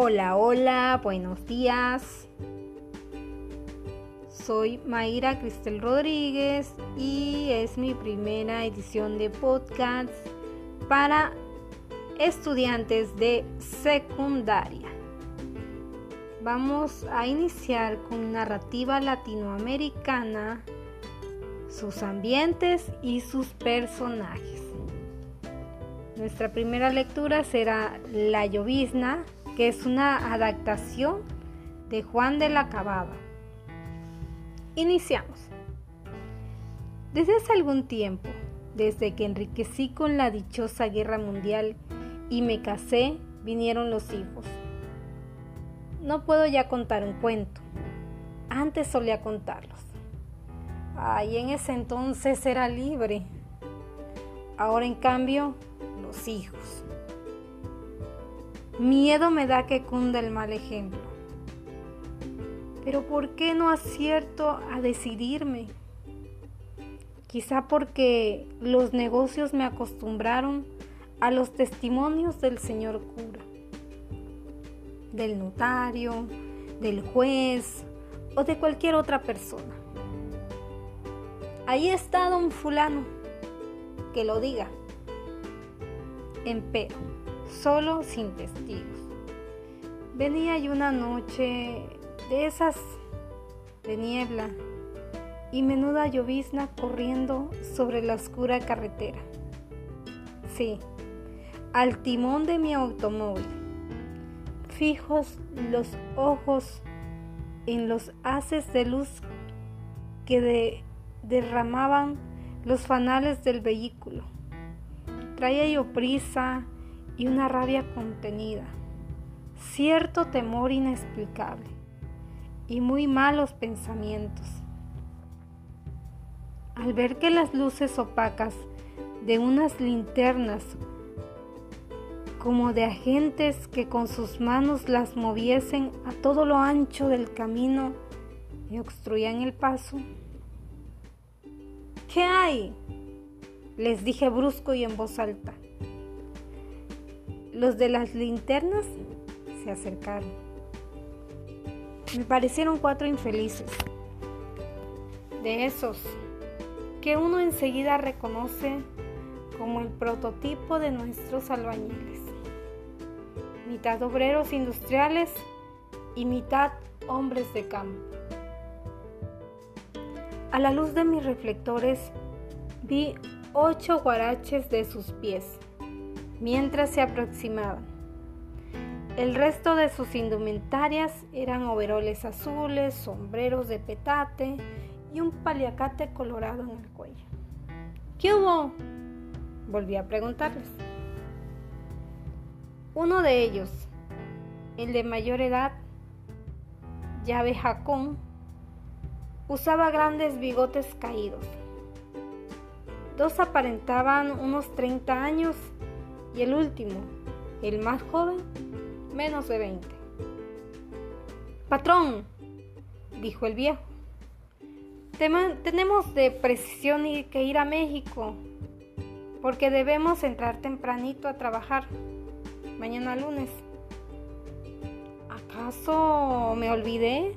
Hola, hola, buenos días. Soy Mayra Cristel Rodríguez y es mi primera edición de podcast para estudiantes de secundaria. Vamos a iniciar con narrativa latinoamericana, sus ambientes y sus personajes. Nuestra primera lectura será La llovizna que es una adaptación de Juan de la Cabada. Iniciamos. Desde hace algún tiempo, desde que enriquecí con la dichosa guerra mundial y me casé, vinieron los hijos. No puedo ya contar un cuento. Antes solía contarlos. Ay, en ese entonces era libre. Ahora en cambio, los hijos. Miedo me da que cunda el mal ejemplo. Pero ¿por qué no acierto a decidirme? Quizá porque los negocios me acostumbraron a los testimonios del señor cura, del notario, del juez o de cualquier otra persona. Ahí está don fulano, que lo diga. Empero solo sin testigos. Venía y una noche de esas de niebla y menuda llovizna corriendo sobre la oscura carretera. Sí, al timón de mi automóvil, fijos los ojos en los haces de luz que derramaban los fanales del vehículo. Traía yo prisa y una rabia contenida, cierto temor inexplicable y muy malos pensamientos. Al ver que las luces opacas de unas linternas como de agentes que con sus manos las moviesen a todo lo ancho del camino y obstruían el paso. ¿Qué hay? Les dije brusco y en voz alta. Los de las linternas se acercaron. Me parecieron cuatro infelices. De esos que uno enseguida reconoce como el prototipo de nuestros albañiles. Mitad obreros industriales y mitad hombres de campo. A la luz de mis reflectores vi ocho guaraches de sus pies mientras se aproximaban. El resto de sus indumentarias eran overoles azules, sombreros de petate y un paliacate colorado en el cuello. ¿Qué hubo? Volví a preguntarles. Uno de ellos, el de mayor edad, llave Jacón, usaba grandes bigotes caídos. Dos aparentaban unos 30 años y el último, el más joven, menos de 20. Patrón, dijo el viejo, tenemos de precisión que ir a México, porque debemos entrar tempranito a trabajar, mañana lunes. ¿Acaso me olvidé?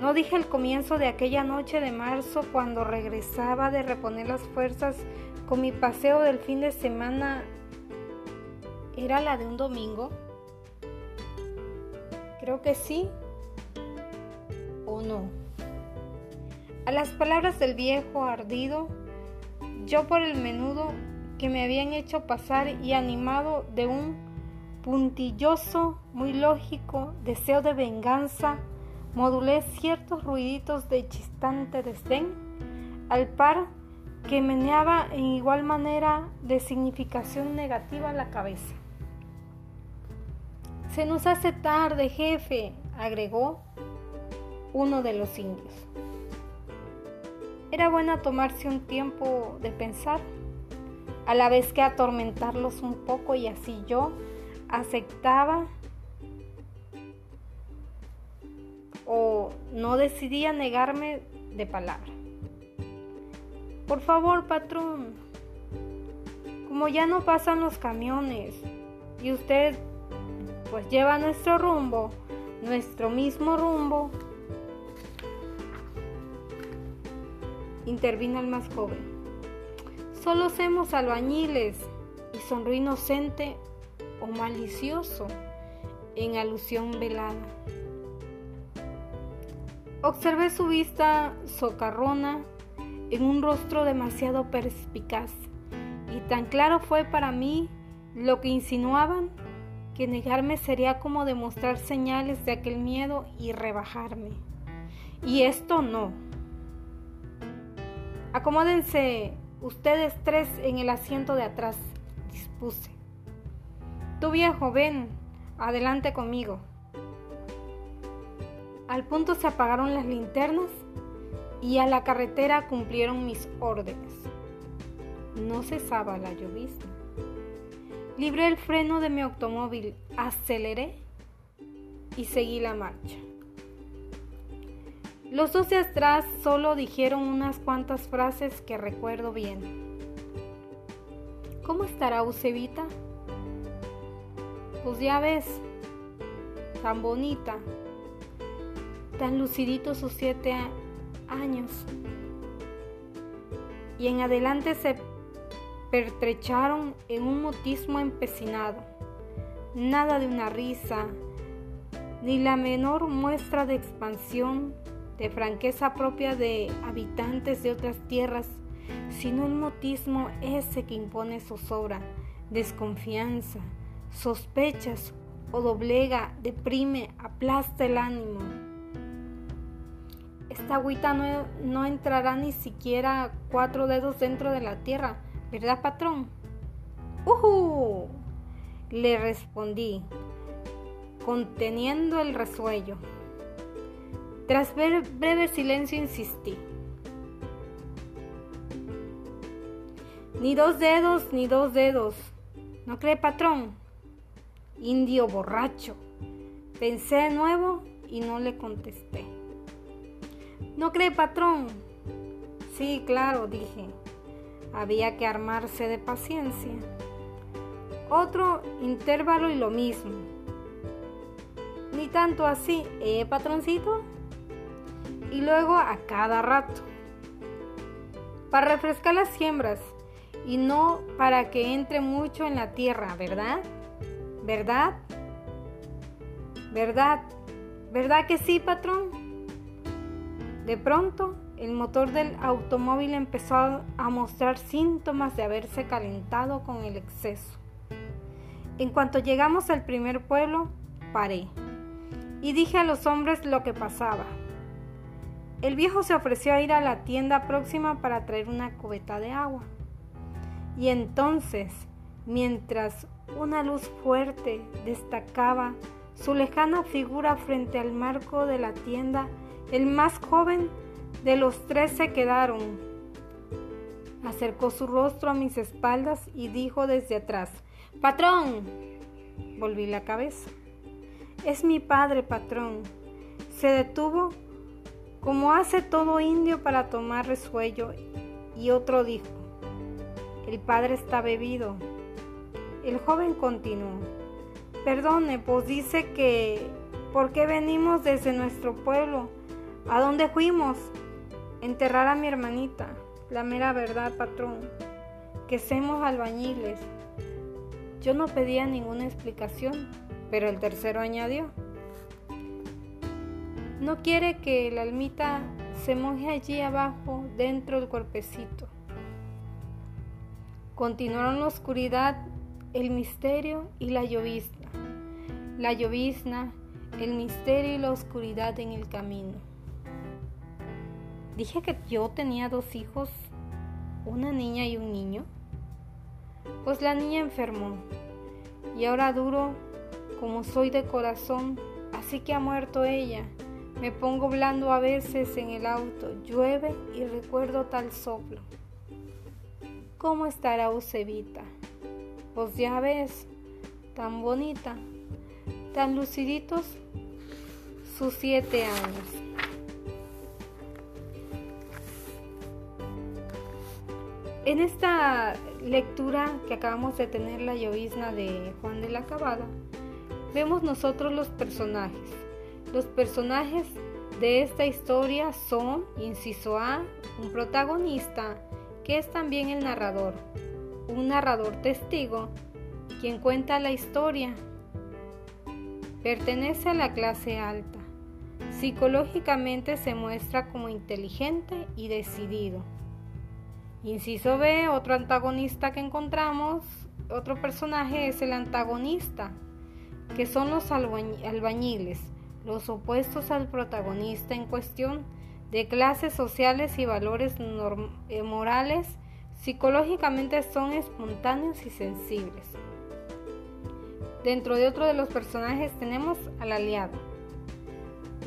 No dije el comienzo de aquella noche de marzo cuando regresaba de reponer las fuerzas con mi paseo del fin de semana era la de un domingo. Creo que sí o no. A las palabras del viejo ardido, yo por el menudo que me habían hecho pasar y animado de un puntilloso, muy lógico deseo de venganza, modulé ciertos ruiditos de chistante desdén, al par que meneaba en igual manera de significación negativa la cabeza. Se nos hace tarde, jefe, agregó uno de los indios. Era buena tomarse un tiempo de pensar, a la vez que atormentarlos un poco y así yo aceptaba o no decidía negarme de palabra. Por favor, patrón. Como ya no pasan los camiones y usted pues lleva nuestro rumbo, nuestro mismo rumbo. Intervino el más joven. Solo somos albañiles y sonríe inocente o malicioso en alusión velada. Observé su vista socarrona en un rostro demasiado perspicaz y tan claro fue para mí lo que insinuaban que negarme sería como demostrar señales de aquel miedo y rebajarme. Y esto no. Acomódense ustedes tres en el asiento de atrás, dispuse. Tú viejo, ven, adelante conmigo. Al punto se apagaron las linternas y a la carretera cumplieron mis órdenes. No cesaba la llovizna. Libré el freno de mi automóvil, aceleré y seguí la marcha. Los dos de atrás solo dijeron unas cuantas frases que recuerdo bien. ¿Cómo estará Eusebita? Pues ya ves, tan bonita, tan lucidito sus siete años. Y en adelante se pertrecharon en un mutismo empecinado. Nada de una risa, ni la menor muestra de expansión, de franqueza propia de habitantes de otras tierras, sino el mutismo ese que impone zozobra, desconfianza, sospechas o doblega, deprime, aplasta el ánimo. Esta agüita no, no entrará ni siquiera cuatro dedos dentro de la tierra, ¿verdad, patrón? ¡Uhu! Le respondí, conteniendo el resuello. Tras ver breve silencio insistí. Ni dos dedos, ni dos dedos. ¿No cree, patrón? Indio borracho. Pensé de nuevo y no le contesté. ¿No cree, patrón? Sí, claro, dije. Había que armarse de paciencia. Otro intervalo y lo mismo. Ni tanto así, ¿eh, patroncito? Y luego a cada rato. Para refrescar las siembras y no para que entre mucho en la tierra, ¿verdad? ¿Verdad? ¿Verdad? ¿Verdad que sí, patrón? De pronto el motor del automóvil empezó a mostrar síntomas de haberse calentado con el exceso. En cuanto llegamos al primer pueblo, paré y dije a los hombres lo que pasaba. El viejo se ofreció a ir a la tienda próxima para traer una cubeta de agua. Y entonces, mientras una luz fuerte destacaba su lejana figura frente al marco de la tienda, el más joven de los tres se quedaron. Acercó su rostro a mis espaldas y dijo desde atrás, Patrón. Volví la cabeza. Es mi padre, patrón. Se detuvo como hace todo indio para tomar resuello y otro dijo, el padre está bebido. El joven continuó, perdone, pues dice que, ¿por qué venimos desde nuestro pueblo? ¿A dónde fuimos? Enterrar a mi hermanita, la mera verdad, patrón, que somos albañiles. Yo no pedía ninguna explicación, pero el tercero añadió. No quiere que la almita se moje allí abajo, dentro del cuerpecito. Continuaron la oscuridad, el misterio y la llovizna. La llovizna, el misterio y la oscuridad en el camino. Dije que yo tenía dos hijos, una niña y un niño. Pues la niña enfermó y ahora duro como soy de corazón, así que ha muerto ella. Me pongo blando a veces en el auto, llueve y recuerdo tal soplo. ¿Cómo estará Eusebita? Pues ya ves, tan bonita, tan luciditos sus siete años. En esta lectura que acabamos de tener, la llovizna de Juan de la Cabada, vemos nosotros los personajes. Los personajes de esta historia son, inciso A, un protagonista, que es también el narrador, un narrador testigo, quien cuenta la historia. Pertenece a la clase alta. Psicológicamente se muestra como inteligente y decidido. Inciso B, otro antagonista que encontramos, otro personaje es el antagonista, que son los albañiles, los opuestos al protagonista en cuestión, de clases sociales y valores eh, morales, psicológicamente son espontáneos y sensibles. Dentro de otro de los personajes tenemos al aliado.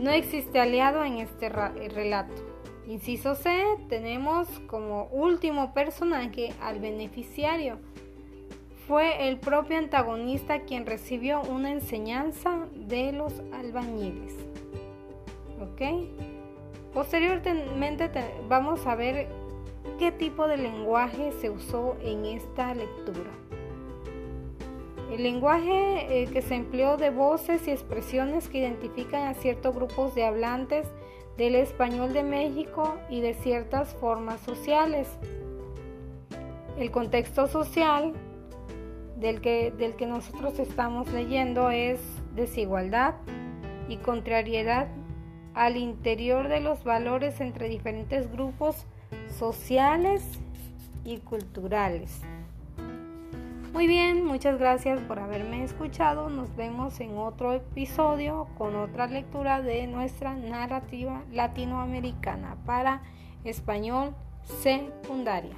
No existe aliado en este relato. Inciso C, tenemos como último personaje al beneficiario. Fue el propio antagonista quien recibió una enseñanza de los albañiles. ¿Ok? Posteriormente vamos a ver qué tipo de lenguaje se usó en esta lectura. El lenguaje eh, que se empleó de voces y expresiones que identifican a ciertos grupos de hablantes del español de México y de ciertas formas sociales. El contexto social del que, del que nosotros estamos leyendo es desigualdad y contrariedad al interior de los valores entre diferentes grupos sociales y culturales. Muy bien, muchas gracias por haberme escuchado. Nos vemos en otro episodio con otra lectura de nuestra narrativa latinoamericana para español secundaria.